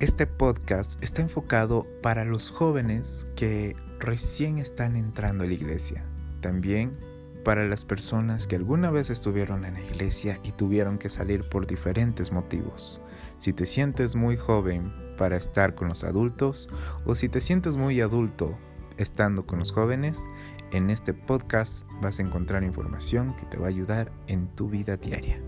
Este podcast está enfocado para los jóvenes que recién están entrando a la iglesia. También para las personas que alguna vez estuvieron en la iglesia y tuvieron que salir por diferentes motivos. Si te sientes muy joven para estar con los adultos o si te sientes muy adulto estando con los jóvenes, en este podcast vas a encontrar información que te va a ayudar en tu vida diaria.